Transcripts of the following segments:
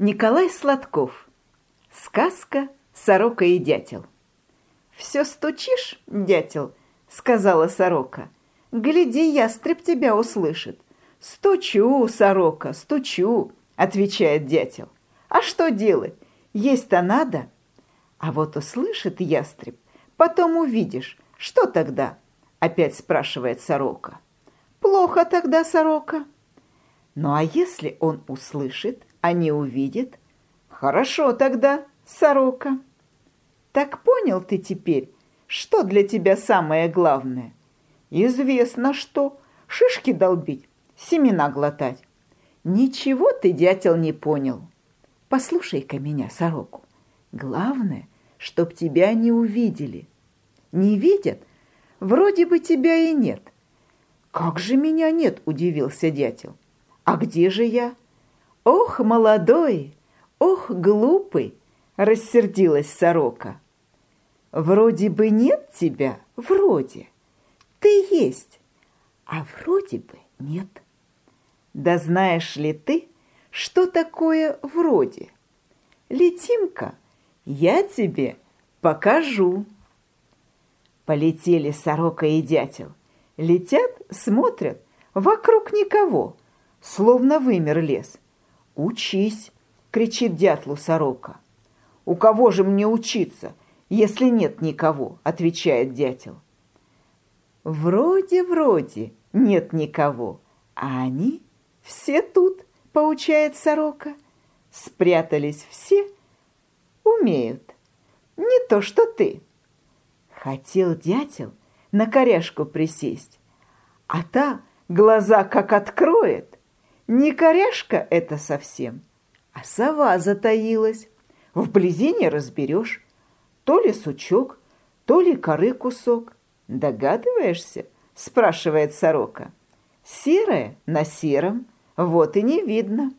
Николай Сладков. Сказка «Сорока и дятел». «Все стучишь, дятел?» — сказала сорока. «Гляди, ястреб тебя услышит». «Стучу, сорока, стучу», — отвечает дятел. «А что делать? Есть-то надо». А вот услышит ястреб, потом увидишь. Что тогда? Опять спрашивает сорока. Плохо тогда, сорока. Ну а если он услышит, не увидит? Хорошо тогда, сорока. Так понял ты теперь, что для тебя самое главное? Известно что. Шишки долбить, семена глотать. Ничего ты, дятел, не понял. Послушай-ка меня, сороку. Главное, чтоб тебя не увидели. Не видят? Вроде бы тебя и нет. Как же меня нет, удивился дятел. А где же я? «Ох, молодой! Ох, глупый!» — рассердилась сорока. «Вроде бы нет тебя, вроде. Ты есть, а вроде бы нет. Да знаешь ли ты, что такое вроде? Летим-ка, я тебе покажу». Полетели сорока и дятел. Летят, смотрят, вокруг никого, словно вымер лес. «Учись!» — кричит дятлу сорока. «У кого же мне учиться, если нет никого?» — отвечает дятел. «Вроде-вроде нет никого, а они все тут», — поучает сорока. «Спрятались все, умеют, не то что ты». Хотел дятел на коряшку присесть, а та глаза как откроет, не коряшка это совсем, а сова затаилась. Вблизи не разберешь, то ли сучок, то ли коры кусок. Догадываешься? Спрашивает сорока. Серая на сером, вот и не видно.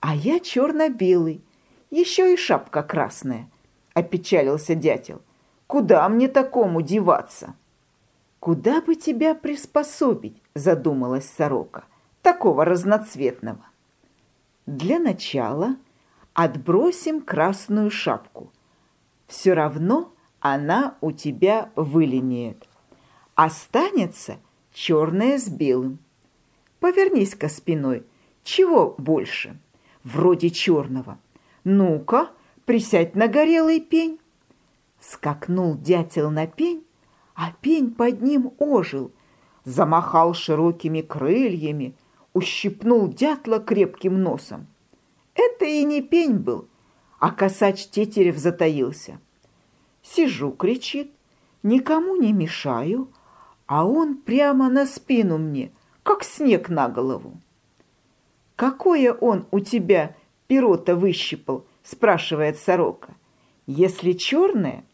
А я черно-белый, еще и шапка красная, опечалился дятел. Куда мне такому деваться? Куда бы тебя приспособить, задумалась сорока такого разноцветного. Для начала отбросим красную шапку. Все равно она у тебя вылинеет. Останется черная с белым. Повернись-ка спиной. Чего больше? Вроде черного. Ну-ка, присядь на горелый пень. Скакнул дятел на пень, а пень под ним ожил, замахал широкими крыльями, ущипнул дятла крепким носом. Это и не пень был, а косач Тетерев затаился. Сижу, кричит, никому не мешаю, а он прямо на спину мне, как снег на голову. «Какое он у тебя перо-то выщипал?» – спрашивает сорока. «Если черное,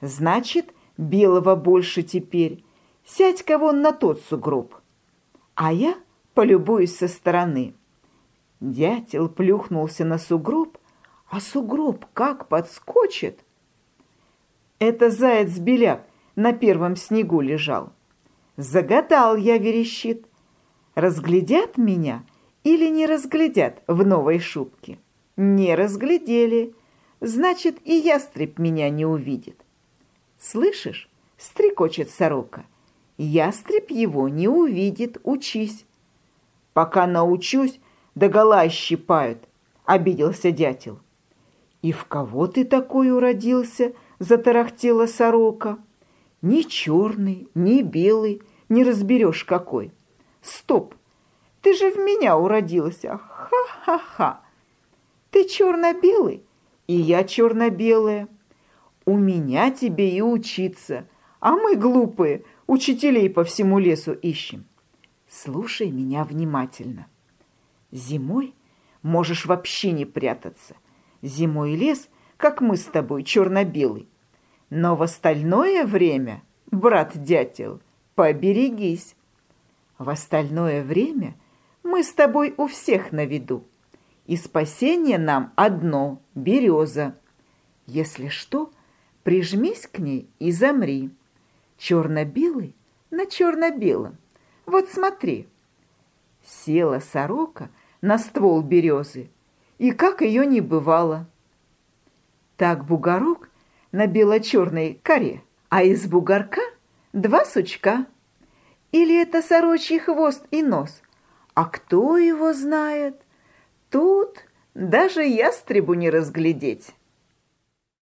значит, белого больше теперь. Сядь-ка вон на тот сугроб». А я – полюбуюсь со стороны. Дятел плюхнулся на сугроб, а сугроб как подскочит. Это заяц-беляк на первом снегу лежал. Загадал я, верещит. Разглядят меня или не разглядят в новой шубке? Не разглядели. Значит, и ястреб меня не увидит. Слышишь, стрекочет сорока. Ястреб его не увидит, учись. Пока научусь, догола щипают, — обиделся дятел. «И в кого ты такой уродился?» — затарахтела сорока. «Ни черный, ни белый, не разберешь какой». «Стоп! Ты же в меня уродился! Ха-ха-ха! Ты черно-белый, и я черно-белая. У меня тебе и учиться, а мы, глупые, учителей по всему лесу ищем. Слушай меня внимательно. Зимой можешь вообще не прятаться. Зимой лес, как мы с тобой, черно-белый. Но в остальное время, брат-дятел, поберегись. В остальное время мы с тобой у всех на виду. И спасение нам одно — береза. Если что, прижмись к ней и замри. Черно-белый на черно-белом. Вот смотри. Села сорока на ствол березы и как ее не бывало. Так бугорок на бело-черной коре, а из бугорка два сучка. Или это сорочий хвост и нос? А кто его знает? Тут даже ястребу не разглядеть.